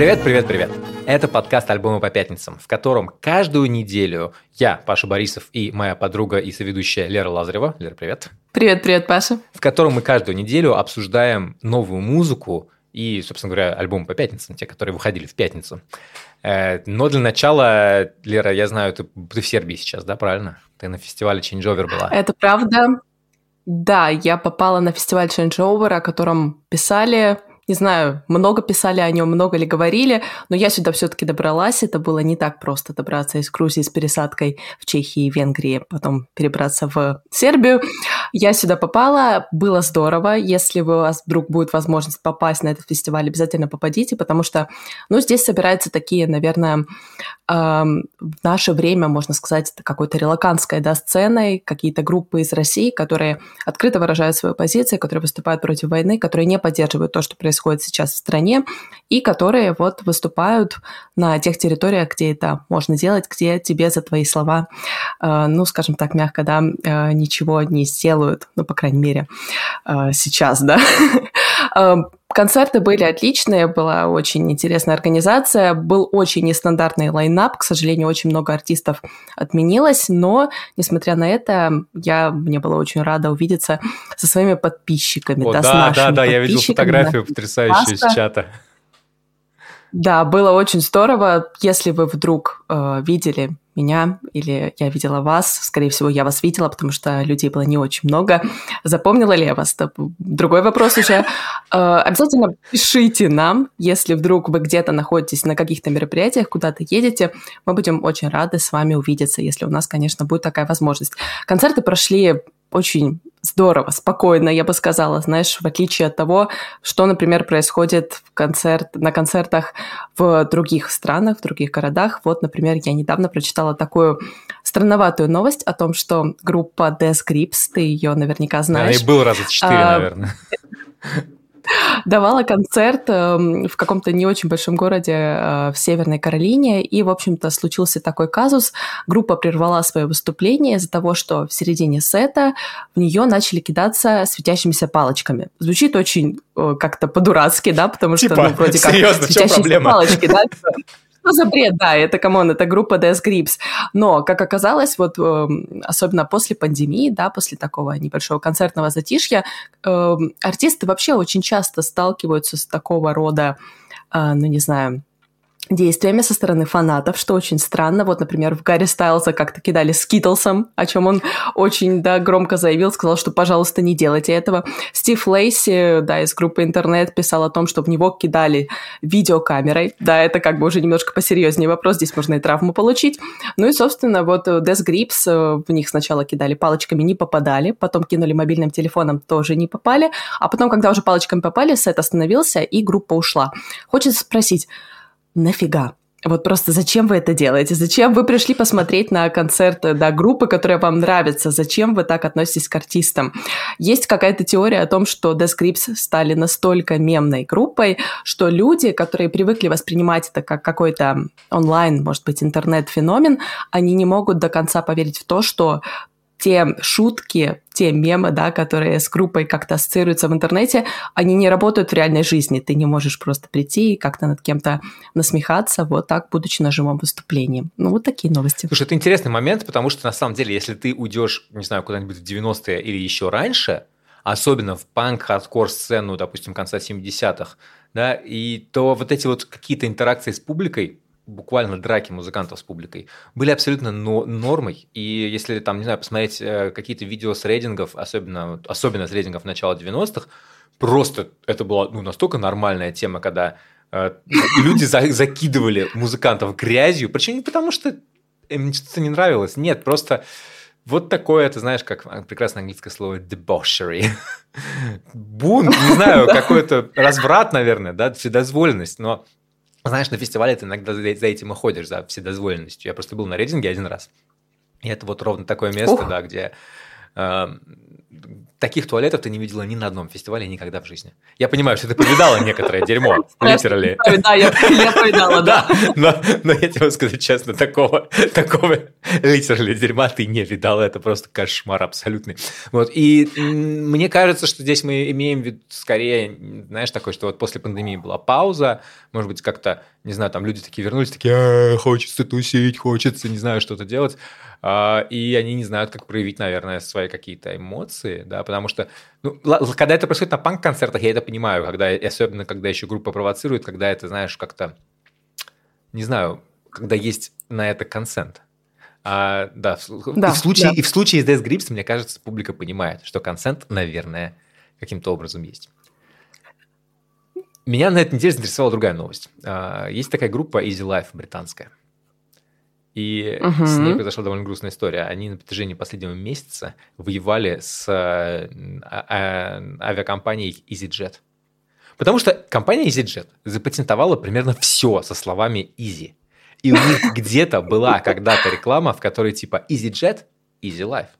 Привет, привет, привет! Это подкаст «Альбомы по пятницам», в котором каждую неделю я, Паша Борисов, и моя подруга и соведущая Лера Лазарева. Лера, привет! Привет, привет, Паша! В котором мы каждую неделю обсуждаем новую музыку и, собственно говоря, альбомы по пятницам, те, которые выходили в пятницу. Э, но для начала, Лера, я знаю, ты, ты в Сербии сейчас, да, правильно? Ты на фестивале Changeover была. Это правда. Да, я попала на фестиваль Changeover, о котором писали не знаю, много писали о нем, много ли говорили, но я сюда все-таки добралась. Это было не так просто добраться из Грузии с пересадкой в Чехии и Венгрии, потом перебраться в Сербию. Я сюда попала, было здорово. Если у вас вдруг будет возможность попасть на этот фестиваль, обязательно попадите, потому что, ну, здесь собираются такие, наверное, в наше время, можно сказать, это какой-то релаканской да, сценой, какие-то группы из России, которые открыто выражают свою позицию, которые выступают против войны, которые не поддерживают то, что происходит сейчас в стране, и которые вот выступают на тех территориях, где это можно делать, где тебе за твои слова, э, ну, скажем так, мягко, да, э, ничего не сделают, ну, по крайней мере, э, сейчас, да. Концерты были отличные, была очень интересная организация, был очень нестандартный лайнап, к сожалению, очень много артистов отменилось, но, несмотря на это, я, мне было очень рада увидеться со своими подписчиками, О, да, да, да, да, я видел фотографию потрясающую из чата. Да, было очень здорово. Если вы вдруг э, видели меня или я видела вас, скорее всего, я вас видела, потому что людей было не очень много. Запомнила ли я вас? Это другой вопрос уже. Э, обязательно пишите нам, если вдруг вы где-то находитесь на каких-то мероприятиях, куда-то едете. Мы будем очень рады с вами увидеться, если у нас, конечно, будет такая возможность. Концерты прошли очень здорово, спокойно, я бы сказала, знаешь, в отличие от того, что, например, происходит в концерт, на концертах в других странах, в других городах. Вот, например, я недавно прочитала такую странноватую новость о том, что группа Death Grips, ты ее наверняка знаешь. Да, и был раза четыре, а, наверное. Давала концерт эм, в каком-то не очень большом городе э, в Северной Каролине, и, в общем-то, случился такой казус. Группа прервала свое выступление из-за того, что в середине сета в нее начали кидаться светящимися палочками. Звучит очень э, как-то по-дурацки, да, потому что, типа, ну, вроде как серьезно, светящиеся палочки, да, что за бред, да, это, come on, это группа Death Grips. Но, как оказалось, вот э, особенно после пандемии, да, после такого небольшого концертного затишья, э, артисты вообще очень часто сталкиваются с такого рода, э, ну, не знаю, действиями со стороны фанатов, что очень странно. Вот, например, в Гарри Стайлза как-то кидали скитлсом, о чем он очень да, громко заявил, сказал, что, пожалуйста, не делайте этого. Стив Лейси, да, из группы «Интернет» писал о том, что в него кидали видеокамерой. Да, это как бы уже немножко посерьезнее вопрос, здесь можно и травму получить. Ну и, собственно, вот Death Grips, э, в них сначала кидали палочками, не попадали, потом кинули мобильным телефоном, тоже не попали, а потом, когда уже палочками попали, сет остановился, и группа ушла. Хочется спросить, нафига? Вот просто зачем вы это делаете? Зачем вы пришли посмотреть на концерт да, группы, которая вам нравится? Зачем вы так относитесь к артистам? Есть какая-то теория о том, что The Scripts стали настолько мемной группой, что люди, которые привыкли воспринимать это как какой-то онлайн, может быть, интернет-феномен, они не могут до конца поверить в то, что те шутки, те мемы, да, которые с группой как-то ассоциируются в интернете, они не работают в реальной жизни. Ты не можешь просто прийти и как-то над кем-то насмехаться, вот так, будучи на живом выступлении. Ну, вот такие новости. Слушай, это интересный момент, потому что, на самом деле, если ты уйдешь, не знаю, куда-нибудь в 90-е или еще раньше, особенно в панк-хардкор-сцену, допустим, конца 70-х, да, и то вот эти вот какие-то интеракции с публикой, буквально драки музыкантов с публикой были абсолютно но, нормой. И если там, не знаю, посмотреть э, какие-то видео с рейдингов, особенно, особенно с рейдингов начала 90-х, просто это была ну, настолько нормальная тема, когда э, люди за, закидывали музыкантов грязью, причем не потому, что им что-то не нравилось, нет, просто вот такое, это знаешь, как прекрасное английское слово debauchery. Бунт, не знаю, какой-то разврат, наверное, да, вседозволенность, но знаешь, на фестивале ты иногда за этим и ходишь, за вседозволенностью. Я просто был на рейдинге один раз. И это вот ровно такое место, Ух. да, где э, таких туалетов ты не видела ни на одном фестивале никогда в жизни. Я понимаю, что ты повидала некоторое дерьмо, литерали. Да, я, повидала, да. Но, я тебе скажу честно, такого, такого литерали дерьма ты не видала. Это просто кошмар абсолютный. Вот. И мне кажется, что здесь мы имеем в виду скорее, знаешь, такое, что вот после пандемии была пауза, может быть, как-то, не знаю, там люди такие вернулись, такие, «А, хочется тусить, хочется, не знаю, что-то делать. А, и они не знают, как проявить, наверное, свои какие-то эмоции, да, потому что, ну, когда это происходит на панк-концертах, я это понимаю, когда, особенно когда еще группа провоцирует, когда это, знаешь, как-то, не знаю, когда есть на это консент. А, да, да, и, в случае, да. и в случае с Death Grips, мне кажется, публика понимает, что консент, наверное, каким-то образом есть. Меня на этой неделе заинтересовала другая новость. А, есть такая группа Easy Life британская. И угу. с ней произошла довольно грустная история. Они на протяжении последнего месяца воевали с а, а, авиакомпанией EasyJet. Потому что компания EasyJet запатентовала примерно все со словами Easy. И у них где-то была когда-то реклама, в которой типа EasyJet, Easy Life.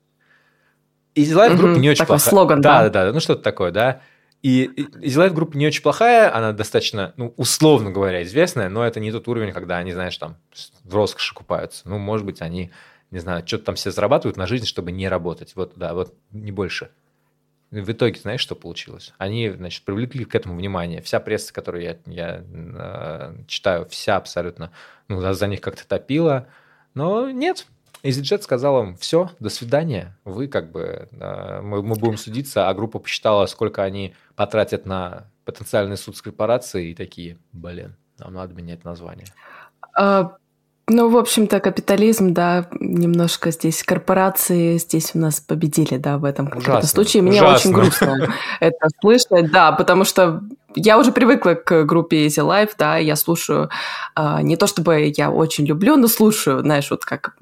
Easy Life группа не очень плохая. слоган, да. Да, да, ну что-то такое, да. И Life группа не очень плохая, она достаточно, ну, условно говоря, известная, но это не тот уровень, когда они, знаешь, там в роскоши купаются. Ну, может быть, они, не знаю, что-то там все зарабатывают на жизнь, чтобы не работать. Вот, да, вот не больше. В итоге, знаешь, что получилось? Они, значит, привлекли к этому внимание. Вся пресса, которую я, я э, читаю, вся абсолютно, ну, за них как-то топила. Но нет, EasyJet сказал им, все, до свидания, вы как бы, э, мы, мы будем судиться, а группа посчитала, сколько они потратят на потенциальный суд с корпорацией, и такие, блин, нам надо менять название. А, ну, в общем-то, капитализм, да, немножко здесь корпорации здесь у нас победили, да, в этом конкретном случае. Мне ужасно. очень грустно это слышать, да, потому что я уже привыкла к группе Easy Life, да, я слушаю, а, не то чтобы я очень люблю, но слушаю, знаешь, вот как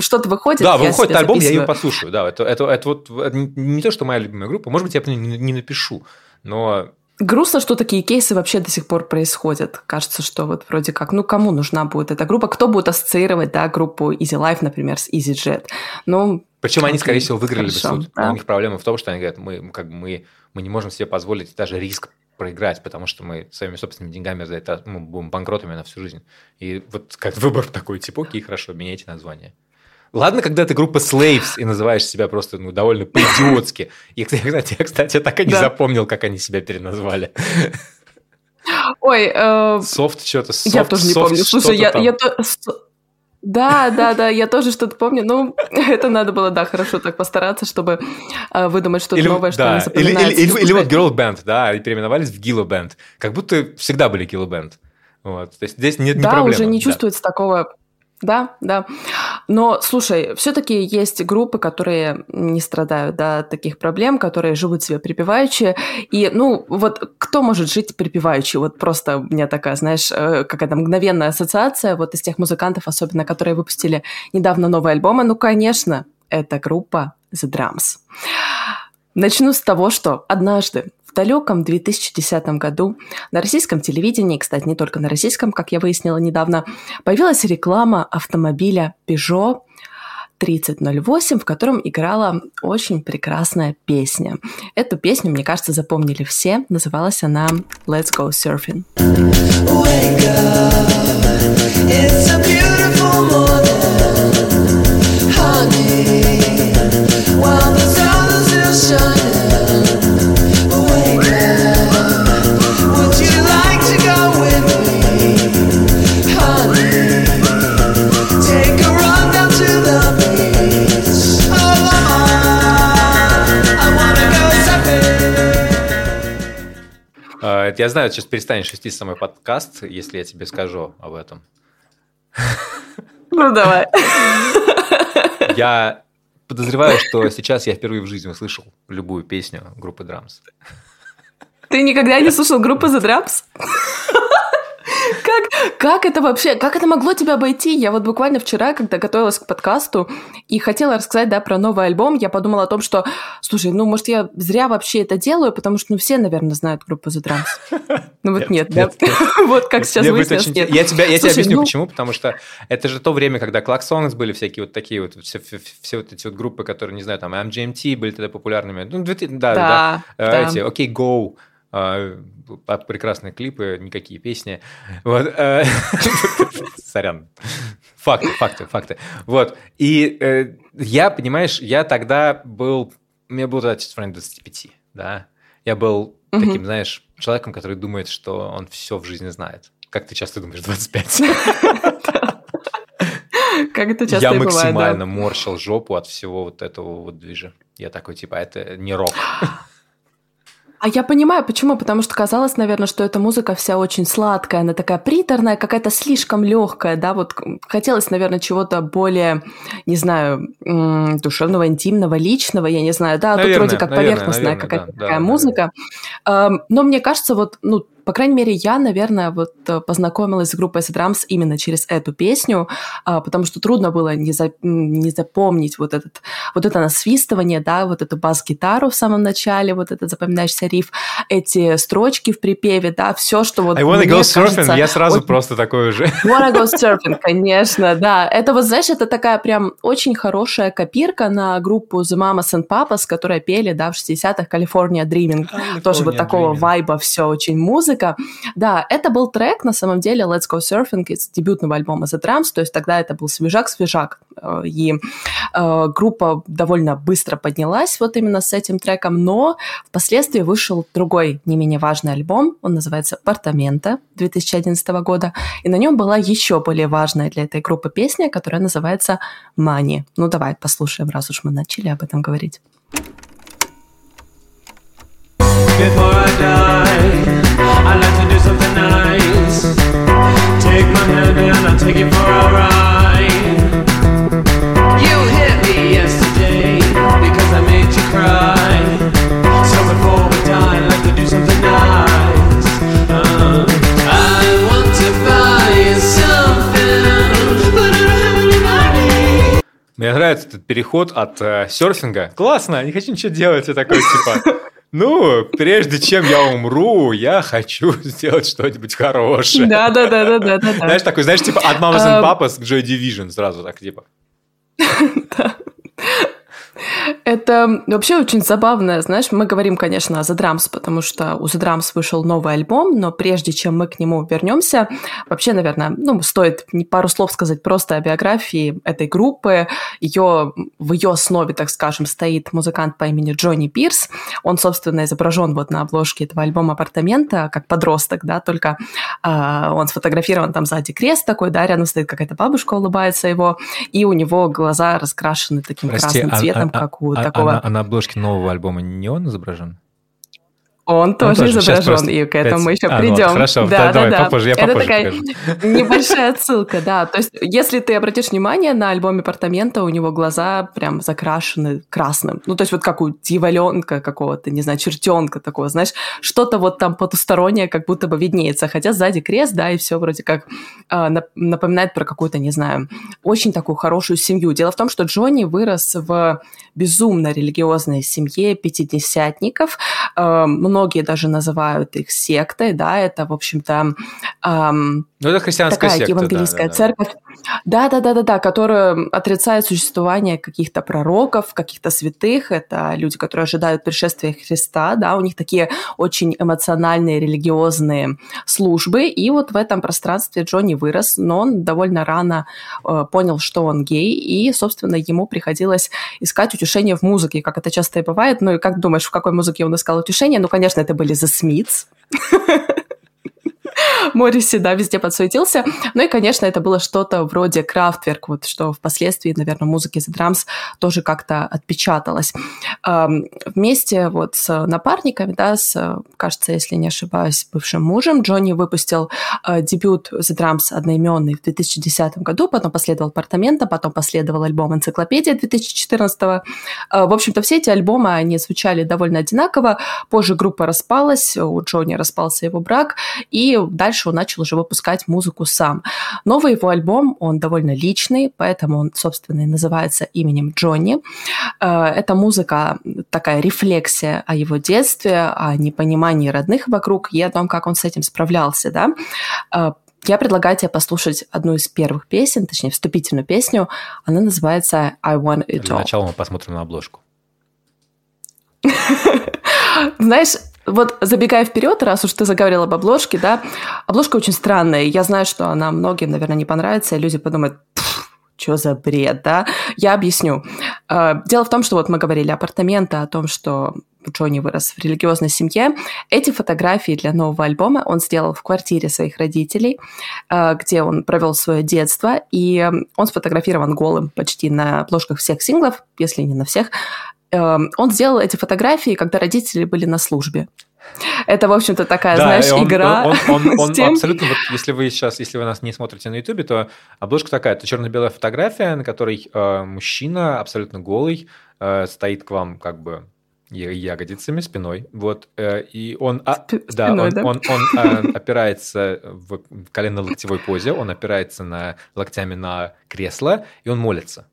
что-то выходит. Да, выходит альбом, записываю. я ее послушаю, да, это, это, это вот не то, что моя любимая группа, может быть, я не, не напишу, но Грустно, что такие кейсы вообще до сих пор происходят. Кажется, что вот вроде как, ну кому нужна будет эта группа, кто будет ассоциировать, да, группу Easy Life, например, с EasyJet. Ну, Причем они, скорее всего, выиграли хорошо, бы суд. Да. У них проблема в том, что они говорят, мы, как бы, мы, мы не можем себе позволить даже риск проиграть, потому что мы своими собственными деньгами за это мы будем банкротами на всю жизнь. И вот как выбор такой, типа, окей, хорошо, меняйте название. Ладно, когда ты группа Slaves и называешь себя просто ну, довольно по-идиотски. И, кстати, я, кстати, так и не да. запомнил, как они себя переназвали. Ой, э, софт что-то, Я тоже не помню. Слушай, я, я. Да, да, да, я тоже что-то помню. Ну, это надо было, да, хорошо так постараться, чтобы э, выдумать что-то новое, что да. не запоминается. Или, или, или, или вот Girl Band, да, и переименовались в Gillo Band. Как будто всегда были Gillo Band. Вот. То есть здесь нет да, не проблема. уже не да. чувствуется такого да, да. Но, слушай, все-таки есть группы, которые не страдают да, таких проблем, которые живут себе припеваючи. И, ну, вот кто может жить припеваючи? Вот просто у меня такая, знаешь, э, какая-то мгновенная ассоциация вот из тех музыкантов, особенно которые выпустили недавно новый альбом. Ну, конечно, это группа The Drums. Начну с того, что однажды в далеком 2010 году на российском телевидении, кстати, не только на российском, как я выяснила недавно, появилась реклама автомобиля Peugeot 3008, в котором играла очень прекрасная песня. Эту песню, мне кажется, запомнили все. Называлась она «Let's Go Surfing». Wake up, it's a Я знаю, сейчас перестанешь вести самый подкаст, если я тебе скажу об этом. Ну, давай. Я подозреваю, что сейчас я впервые в жизни услышал любую песню группы Drums. Ты никогда не слушал группу The Drums? Как, как это вообще, как это могло тебя обойти? Я вот буквально вчера, когда готовилась к подкасту и хотела рассказать, да, про новый альбом, я подумала о том, что, слушай, ну, может, я зря вообще это делаю, потому что, ну, все, наверное, знают группу The Drums. Ну, вот нет, да? Вот как сейчас выяснилось, нет. Я тебе объясню, ну почему, потому что это же то время, когда Songs были всякие вот такие вот, все вот эти вот группы, которые, не знаю, там, MGMT были тогда популярными. Ну, да, да. Эти, окей, Go, а, прекрасные клипы, никакие песни. Вот. Э, сорян. Факты, факты, факты. Вот. И э, я, понимаешь, я тогда был... У меня был тогда районе 25, да. Я был таким, знаешь, человеком, который думает, что он все в жизни знает. Как ты часто думаешь, 25? Как это часто Я максимально морщил жопу от всего вот этого вот движа. Я такой, типа, это не рок. А я понимаю, почему. Потому что казалось, наверное, что эта музыка вся очень сладкая, она такая приторная, какая-то слишком легкая, да, вот хотелось, наверное, чего-то более, не знаю, душевного, интимного, личного, я не знаю, да, наверное, тут вроде как наверное, поверхностная какая-то да, такая да, музыка. Да. Но мне кажется, вот, ну, по крайней мере, я, наверное, вот э, познакомилась с группой The Drums именно через эту песню, а, потому что трудно было не, за, не запомнить вот, этот, вот это насвистывание, да, вот эту бас-гитару в самом начале, вот этот запоминающийся риф, эти строчки в припеве, да, все, что вот I wanna go surfing, кажется, я сразу очень... просто такой уже. Wanna go surfing, конечно, да. Это вот, знаешь, это такая прям очень хорошая копирка на группу The Mamas and Papas, которая пели, да, в 60-х California Dreaming. California Тоже вот такого Dreaming. вайба все очень музыка музыка. Да, это был трек, на самом деле, Let's Go Surfing из дебютного альбома The Drums, то есть тогда это был свежак-свежак, э, и э, группа довольно быстро поднялась вот именно с этим треком, но впоследствии вышел другой не менее важный альбом, он называется «Апартамента» 2011 года, и на нем была еще более важная для этой группы песня, которая называется «Money». Ну давай послушаем, раз уж мы начали об этом говорить. Before I die I like to do something nice. Take my hand and I'll take you for a ride. You hit me yesterday because I made you cry. So before we die, I'd like to do something nice. Uh, I want to buy you something, but I don't have any money. Мне нравится этот переход от э, серфинга. Классно, не хочу ничего делать. Я такой, типа, ну, прежде чем я умру, я хочу сделать что-нибудь хорошее. Да, да, да, да, да, да. Знаешь, такой, знаешь, типа от Mamas and Papas к Joy Division сразу так, типа. Да. Это вообще очень забавно. Знаешь, мы говорим, конечно, о The Drums, потому что у The Drums вышел новый альбом, но прежде чем мы к нему вернемся, вообще, наверное, ну, стоит пару слов сказать просто о биографии этой группы. Ее, в ее основе, так скажем, стоит музыкант по имени Джонни Пирс. Он, собственно, изображен вот на обложке этого альбома «Апартамента» как подросток, да, только э, он сфотографирован там сзади крест такой, да, рядом стоит какая-то бабушка, улыбается его, и у него глаза раскрашены таким Прости, красным а, цветом, а, как у а, такого... А, а на обложке нового альбома не он изображен? Он тоже, тоже изображен, и к этому 5... мы еще а, придем. Ну, хорошо, да, да, давай да. попозже, я Это попозже такая покажу. небольшая отсылка, да. То есть, если ты обратишь внимание, на альбоме «Апартамента» у него глаза прям закрашены красным. Ну, то есть, вот как у дьяволенка какого-то, не знаю, чертенка такого, знаешь, что-то вот там потустороннее как будто бы виднеется. Хотя сзади крест, да, и все вроде как э, напоминает про какую-то, не знаю, очень такую хорошую семью. Дело в том, что Джонни вырос в безумно религиозной семье пятидесятников. Э, многие даже называют их сектой, да, это, в общем-то... Эм, ну, это христианская такая секта, евангелийская да, да, церковь. Да-да-да-да-да, которая отрицает существование каких-то пророков, каких-то святых. Это люди, которые ожидают пришествия Христа, да, у них такие очень эмоциональные религиозные службы. И вот в этом пространстве Джонни вырос, но он довольно рано э, понял, что он гей, и, собственно, ему приходилось искать утешение в музыке, как это часто и бывает. Ну и как думаешь, в какой музыке он искал утешение? Ну, конечно, это были The Smiths. Морриси, да, везде подсуетился. Ну и, конечно, это было что-то вроде Крафтверк, вот что впоследствии, наверное, музыки The Drums тоже как-то отпечаталось. Вместе вот с напарниками, да, с, кажется, если не ошибаюсь, бывшим мужем, Джонни выпустил э, дебют The Drums одноименный в 2010 году, потом последовал «Апартамента», потом последовал альбом «Энциклопедия» 2014 э, В общем-то, все эти альбомы, они звучали довольно одинаково. Позже группа распалась, у Джонни распался его брак, и дальше дальше он начал уже выпускать музыку сам. Новый его альбом, он довольно личный, поэтому он, собственно, и называется именем Джонни. Э, это музыка, такая рефлексия о его детстве, о непонимании родных вокруг и о том, как он с этим справлялся, да. Э, я предлагаю тебе послушать одну из первых песен, точнее, вступительную песню. Она называется «I Want It All». Для начала мы посмотрим на обложку. Знаешь, вот забегая вперед, раз уж ты заговорила об обложке, да, обложка очень странная. Я знаю, что она многим, наверное, не понравится, и люди подумают, что за бред, да? Я объясню. Э, дело в том, что вот мы говорили апартаменты, о том, что Джонни вырос в религиозной семье. Эти фотографии для нового альбома он сделал в квартире своих родителей, э, где он провел свое детство, и он сфотографирован голым почти на обложках всех синглов, если не на всех. Эм, он сделал эти фотографии, когда родители были на службе. Это, в общем-то, такая, да, знаешь, он, игра. Он, он, он, он тем... абсолютно, вот, если вы сейчас, если вы нас не смотрите на Ютубе, то обложка такая, это черно-белая фотография, на которой э, мужчина абсолютно голый э, стоит к вам как бы ягодицами, спиной, вот, э, и он, а, Сп- да, спиной, он, да? он, он, он э, опирается в колено-локтевой позе, он опирается на локтями на кресло, и он молится.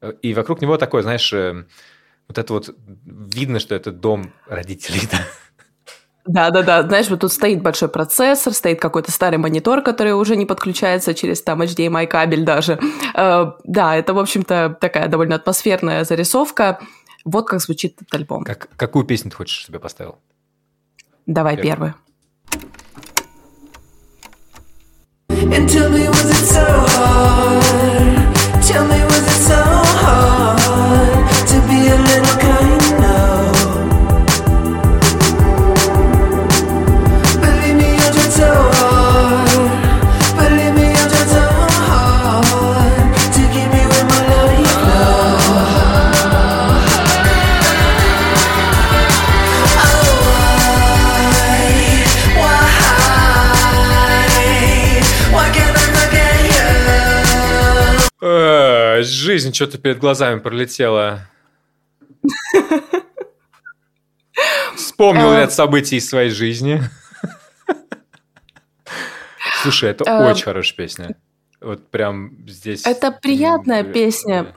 Э, и вокруг него такой, знаешь, э, вот это вот видно, что это дом родителей. Да, да, да. Знаешь, вот тут стоит большой процессор, стоит какой-то старый монитор, который уже не подключается через там HDMI кабель даже. Э, да, это, в общем-то, такая довольно атмосферная зарисовка. Вот как звучит этот альбом. Как, какую песню ты хочешь, чтобы я поставил? Давай первую. And tell me, was it so hard? Tell me, was it so hard Жизнь что-то перед глазами пролетела. Вспомнил Э. ряд событий из своей жизни. Слушай, это Э. очень хорошая песня. Вот прям здесь... Это приятная песня.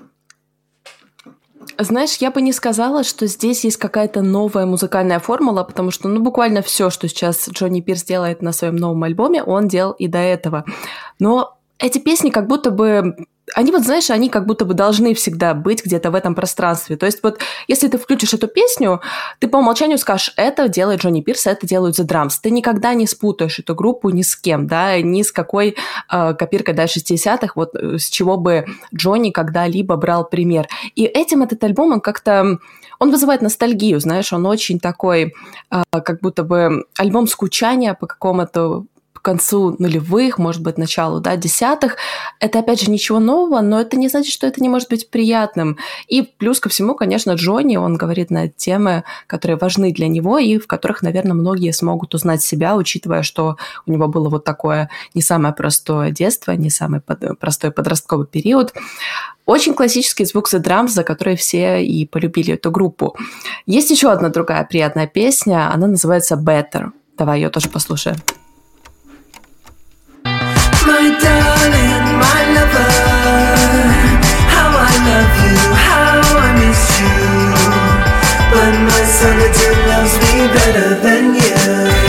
Знаешь, я бы не сказала, что здесь есть какая-то новая музыкальная формула, потому что, ну, буквально все, что сейчас Джонни Пирс делает на своем новом альбоме, он делал и до этого. Но эти песни как будто бы... Они вот, знаешь, они как будто бы должны всегда быть где-то в этом пространстве. То есть вот если ты включишь эту песню, ты по умолчанию скажешь, это делает Джонни Пирс, это делают The Drums. Ты никогда не спутаешь эту группу ни с кем, да, ни с какой э, копиркой да, 60-х, вот э, с чего бы Джонни когда-либо брал пример. И этим этот альбом, он как-то... Он вызывает ностальгию, знаешь, он очень такой, э, как будто бы альбом скучания по какому-то концу нулевых, может быть, началу, да, десятых. Это, опять же, ничего нового, но это не значит, что это не может быть приятным. И плюс ко всему, конечно, Джонни, он говорит на темы, которые важны для него и в которых, наверное, многие смогут узнать себя, учитывая, что у него было вот такое не самое простое детство, не самый под- простой подростковый период. Очень классический звук The Drums, за который все и полюбили эту группу. Есть еще одна другая приятная песня, она называется Better. Давай ее тоже послушаем. You. How I miss you But my solitude loves me better than you.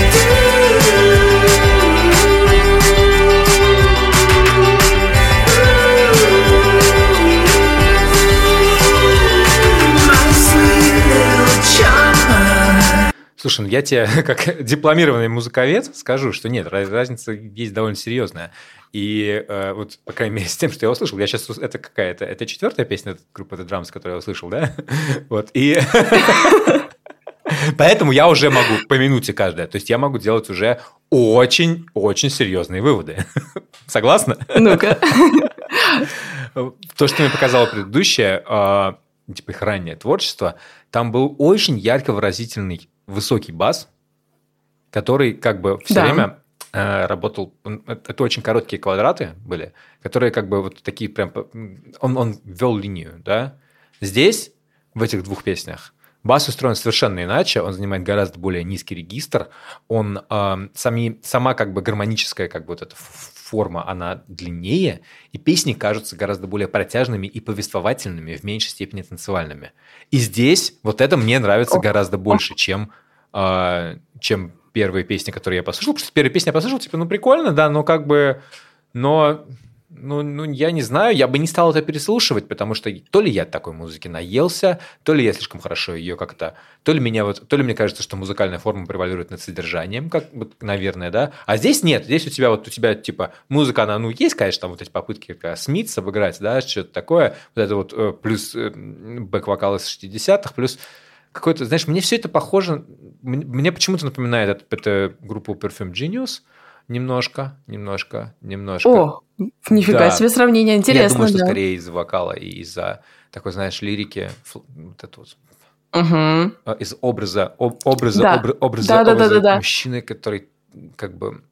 Слушай, ну я тебе, как дипломированный музыковед, скажу, что нет, раз- разница есть довольно серьезная. И э, вот, по крайней мере, с тем, что я услышал, я сейчас... Это какая-то... Это четвертая песня группы The Drums, которую я услышал, да? Вот, и... Поэтому я уже могу по минуте каждая. То есть я могу делать уже очень-очень серьезные выводы. Согласна? Ну-ка. То, что мне показало предыдущее, э, типа их раннее творчество, там был очень ярко выразительный высокий бас, который как бы все Да. время э, работал. Это очень короткие квадраты были, которые как бы вот такие прям. Он, он вел линию, да. Здесь, в этих двух песнях, Бас устроен совершенно иначе, он занимает гораздо более низкий регистр, он э, сами, сама как бы гармоническая как бы вот эта форма, она длиннее, и песни кажутся гораздо более протяжными и повествовательными, в меньшей степени танцевальными. И здесь вот это мне нравится гораздо больше, чем, э, чем первые песни, которые я послушал. Потому что первые песни я послушал, типа, ну прикольно, да, но как бы... Но ну, ну, я не знаю, я бы не стал это переслушивать, потому что то ли я такой музыки наелся, то ли я слишком хорошо ее как-то, то ли меня вот, то ли мне кажется, что музыкальная форма превалирует над содержанием, как, наверное, да. А здесь нет, здесь у тебя вот у тебя типа музыка, она, ну, есть, конечно, там вот эти попытки как Смитс обыграть, да, что-то такое, вот это вот э, плюс э, бэк-вокал из 60-х, плюс какой-то, знаешь, мне все это похоже, мне почему-то напоминает эту, эту группу Perfume Genius, немножко, немножко, немножко. О, нифига да. себе сравнение, интересно. Я думаю, да. что скорее из вокала и из-за такой, знаешь, лирики, вот это вот угу. из образа, об, образа, да. образа, образа, да, да, образа да, да, да. мужчины, который как бы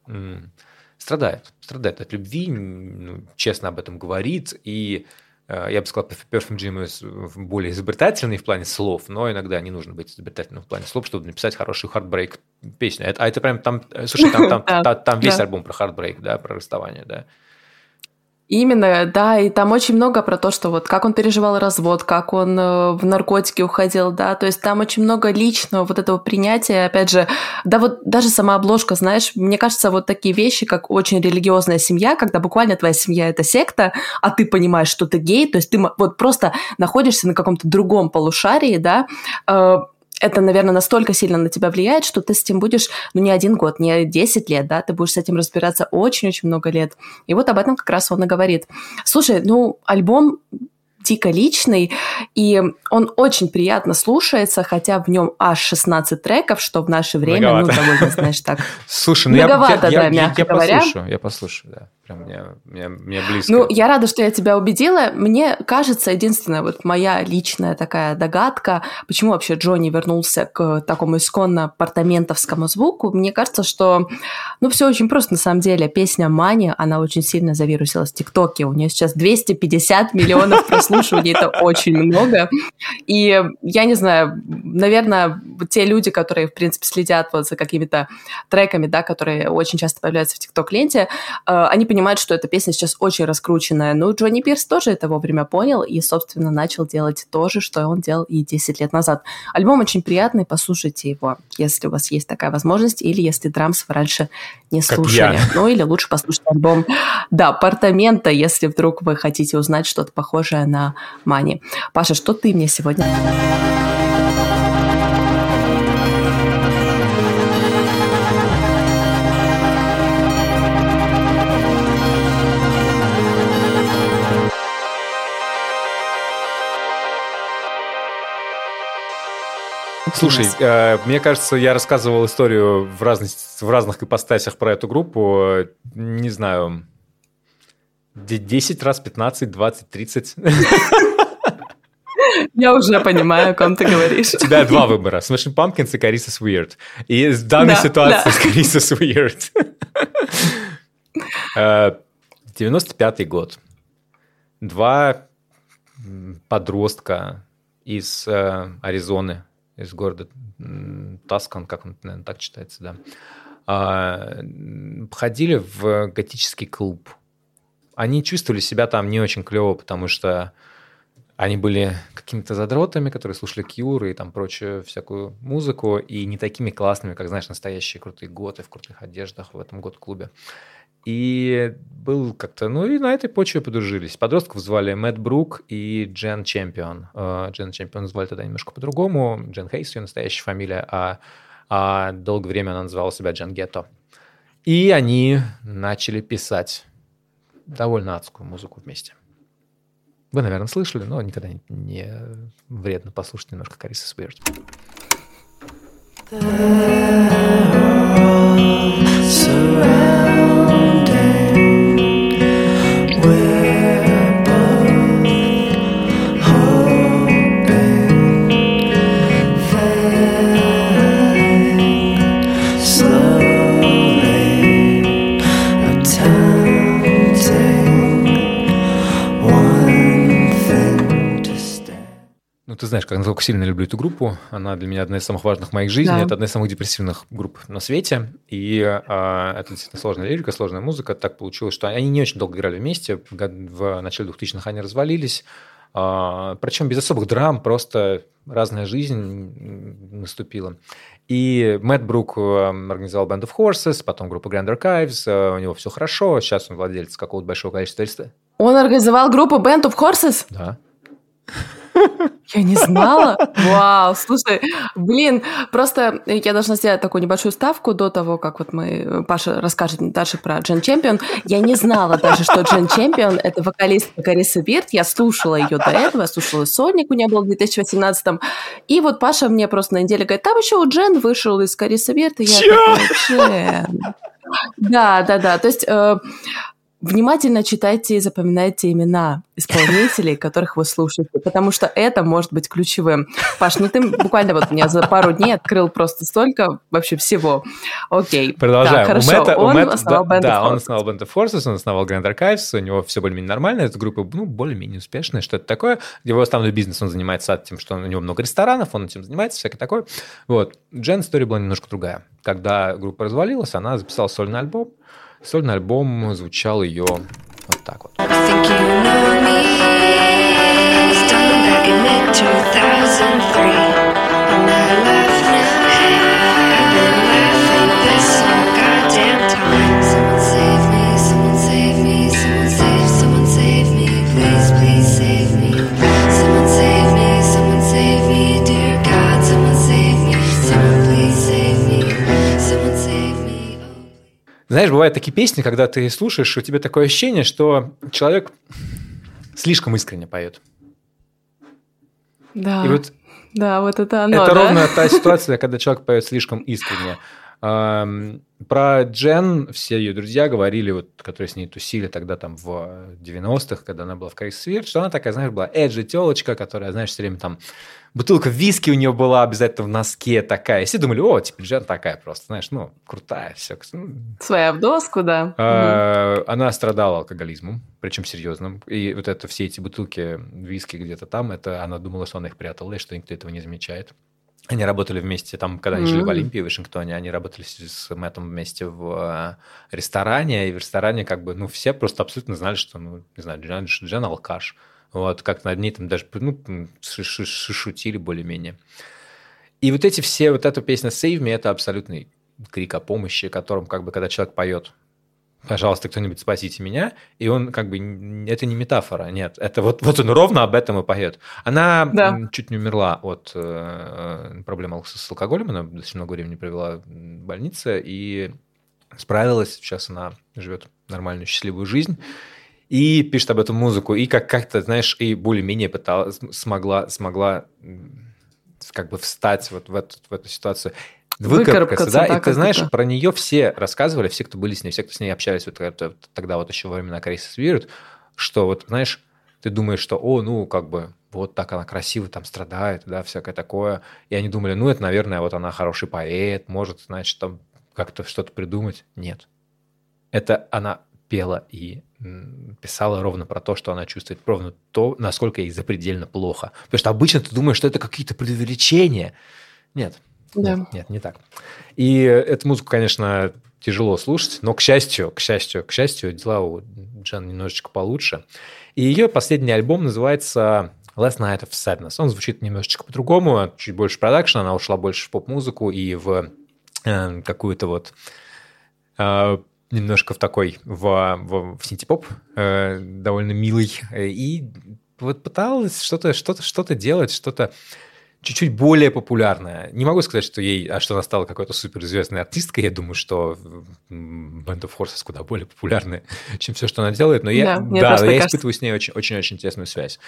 страдает, страдает от любви, ну, честно об этом говорит и я бы сказал, Perfume Genius более изобретательный в плане слов, но иногда не нужно быть изобретательным в плане слов, чтобы написать хорошую heartbreak песню. А это прям там, э, слушай, там, там, там весь альбом про heartbreak, да, про расставание, да. Именно, да, и там очень много про то, что вот как он переживал развод, как он э, в наркотики уходил, да, то есть там очень много личного вот этого принятия, опять же, да вот даже сама обложка, знаешь, мне кажется, вот такие вещи, как очень религиозная семья, когда буквально твоя семья это секта, а ты понимаешь, что ты гей, то есть ты вот просто находишься на каком-то другом полушарии, да, э, это, наверное, настолько сильно на тебя влияет, что ты с этим будешь, ну, не один год, не 10 лет, да, ты будешь с этим разбираться очень-очень много лет. И вот об этом как раз он и говорит. Слушай, ну, альбом дико личный, и он очень приятно слушается, хотя в нем аж 16 треков, что в наше время, Многовато. ну, довольно, знаешь, так. Слушай, ну я, я, я, послушаю, я послушаю, да. Прям мне, мне, мне близко. Ну, я рада, что я тебя убедила. Мне кажется, единственная вот моя личная такая догадка, почему вообще Джонни вернулся к такому исконно апартаментовскому звуку, мне кажется, что, ну, все очень просто на самом деле. Песня Мани, она очень сильно завирусилась в ТикТоке. У нее сейчас 250 миллионов прослушиваний, это очень много. И я не знаю, наверное, те люди, которые, в принципе, следят вот за какими-то треками, да, которые очень часто появляются в ТикТок-ленте, э, они понимают, что эта песня сейчас очень раскрученная. Ну, Джонни Пирс тоже это вовремя понял и, собственно, начал делать то же, что он делал и 10 лет назад. Альбом очень приятный, послушайте его, если у вас есть такая возможность, или если драмс вы раньше не слушали. Ну, или лучше послушать альбом, да, Апартамента, если вдруг вы хотите узнать что-то похожее на Мани. Паша, что ты мне сегодня... Слушай, э, мне кажется, я рассказывал историю в, разных в разных ипостасях про эту группу, э, не знаю, де- 10 раз, 15, 20, 30. Я уже понимаю, о ком ты говоришь. У тебя два выбора. Smashing Pumpkins и Carissa's Weird. И в данной Да, ситуации да. с Carissa's Weird. Э, 95-й год. Два подростка из э, Аризоны, из города Таскан, как он, наверное, так читается, да, а, ходили в готический клуб. Они чувствовали себя там не очень клево, потому что они были какими-то задротами, которые слушали Кьюр и там прочую всякую музыку, и не такими классными, как, знаешь, настоящие крутые готы в крутых одеждах в этом год-клубе. И был как-то, ну и на этой почве подружились. Подростков звали Мэтт Брук и Джен Чемпион. Э, Джен Чемпион звали тогда немножко по-другому. Джен Хейс ее настоящая фамилия, а, а долгое время она называла себя Джен Гетто. И они начали писать довольно адскую музыку вместе. Вы, наверное, слышали, но никогда не, не вредно послушать немножко Кариса Weird. Ну, ты знаешь, как насколько сильно люблю эту группу. Она для меня одна из самых важных в моих жизни. Да. Это одна из самых депрессивных групп на свете. И а, это действительно сложная лирика, сложная музыка. Так получилось, что они не очень долго играли вместе. В, начале 2000-х они развалились. А, причем без особых драм, просто разная жизнь наступила. И Мэтт Брук э, организовал Band of Horses, потом группа Grand Archives, э, у него все хорошо, сейчас он владелец какого-то большого количества... Он организовал группу Band of Horses? Да. Я не знала. Вау, слушай, блин, просто я должна сделать такую небольшую ставку до того, как вот мы, Паша расскажет дальше про Джен Чемпион. Я не знала даже, что Джен Чемпион – это вокалистка Кариса Бирт. Я слушала ее до этого, я слушала Соник, у нее был в 2018 И вот Паша мне просто на неделе говорит, там еще у Джен вышел из Кариса Бирт. И я такая, Джен. Да, да, да. То есть э, внимательно читайте и запоминайте имена исполнителей, которых вы слушаете, потому что это может быть ключевым. Паш, ну ты буквально вот меня за пару дней открыл просто столько вообще всего. Окей. Продолжаем. Так, хорошо. Мэтта, он Мэтта- основал Band да, of он основал Band of Forces, он основал Grand Archives, у него все более-менее нормально, эта группа, ну, более-менее успешная, что это такое. Его основной бизнес, он занимается тем, что у него много ресторанов, он этим занимается, всякое такое. Вот. Джен история была немножко другая. Когда группа развалилась, она записала сольный альбом. Сольный альбом звучал ее вот так вот. I Знаешь, бывают такие песни, когда ты слушаешь, у тебя такое ощущение, что человек слишком искренне поет. Да, И вот да, вот это оно, это да? ровно та ситуация, когда человек поет слишком искренне. Про Джен все ее друзья говорили, вот, которые с ней тусили тогда там в 90-х, когда она была в Крейс Свирт, что она такая, знаешь, была эджи телочка, которая, знаешь, все время там бутылка виски у нее была обязательно в носке такая. И все думали, о, типа Джен такая просто, знаешь, ну, крутая, все. Своя в доску, да. А, Она страдала алкоголизмом, причем серьезным. И вот это все эти бутылки виски где-то там, это она думала, что она их прятала, и что никто этого не замечает. Они работали вместе, там, когда они жили в. Олимпии, в Вашингтоне, они работали с, Мэттом вместе в э, ресторане, и в ресторане как бы, ну, все просто абсолютно знали, что, ну, не знаю, Джен, Джен алкаш. Вот, как над ней там даже, ну, шутили более-менее. И вот эти все, вот эта песня «Save me» – это абсолютный крик о помощи, которым, как бы, когда человек поет пожалуйста, кто-нибудь спасите меня. И он как бы, это не метафора, нет. Это вот, вот он ровно об этом и поет. Она Да. чуть не умерла от э, проблем ал- с алкоголем, она достаточно много времени провела в больнице и справилась. Сейчас она живет нормальную, счастливую жизнь. И пишет об этом музыку, и как- как-то, знаешь, и более-менее пыталась, смогла, смогла как бы встать вот в эту, в эту ситуацию. Выкарабкаться, Выкарабкаться, да, да, и ты знаешь, про нее все рассказывали, все, кто были с ней, все, кто с ней общались вот это- тогда вот еще во времена Крейса Свирт, что вот, знаешь, ты думаешь, что, о, ну, как бы, вот так она красиво там страдает, да, всякое такое. И они думали, ну, это, наверное, вот она хороший поэт, может, значит, там как-то что-то придумать. Нет. Это она пела и писала ровно про то, что она чувствует, ровно то, насколько ей запредельно плохо. Потому что обычно ты думаешь, что это какие-то преувеличения. Нет, Да. нет, нет, не так. И эту музыку, конечно, тяжело слушать, но, к счастью, к счастью, к счастью, дела у Джан немножечко получше. И ее последний альбом называется Last Night of Sadness. Он звучит немножечко по-другому, чуть больше продакшн, она ушла больше в поп-музыку и в э, какую-то вот э, немножко в такой, в, в, в синтепоп, э, довольно милый. И вот пыталась что-то что что делать, что-то чуть-чуть более популярная. Не могу сказать, что ей, а что она стала какой-то суперизвестной артисткой. Я думаю, что Band of Horses куда более популярная, чем все, что она делает. Но я, Да, да, так я кажется. испытываю с ней очень- очень-очень тесную связь.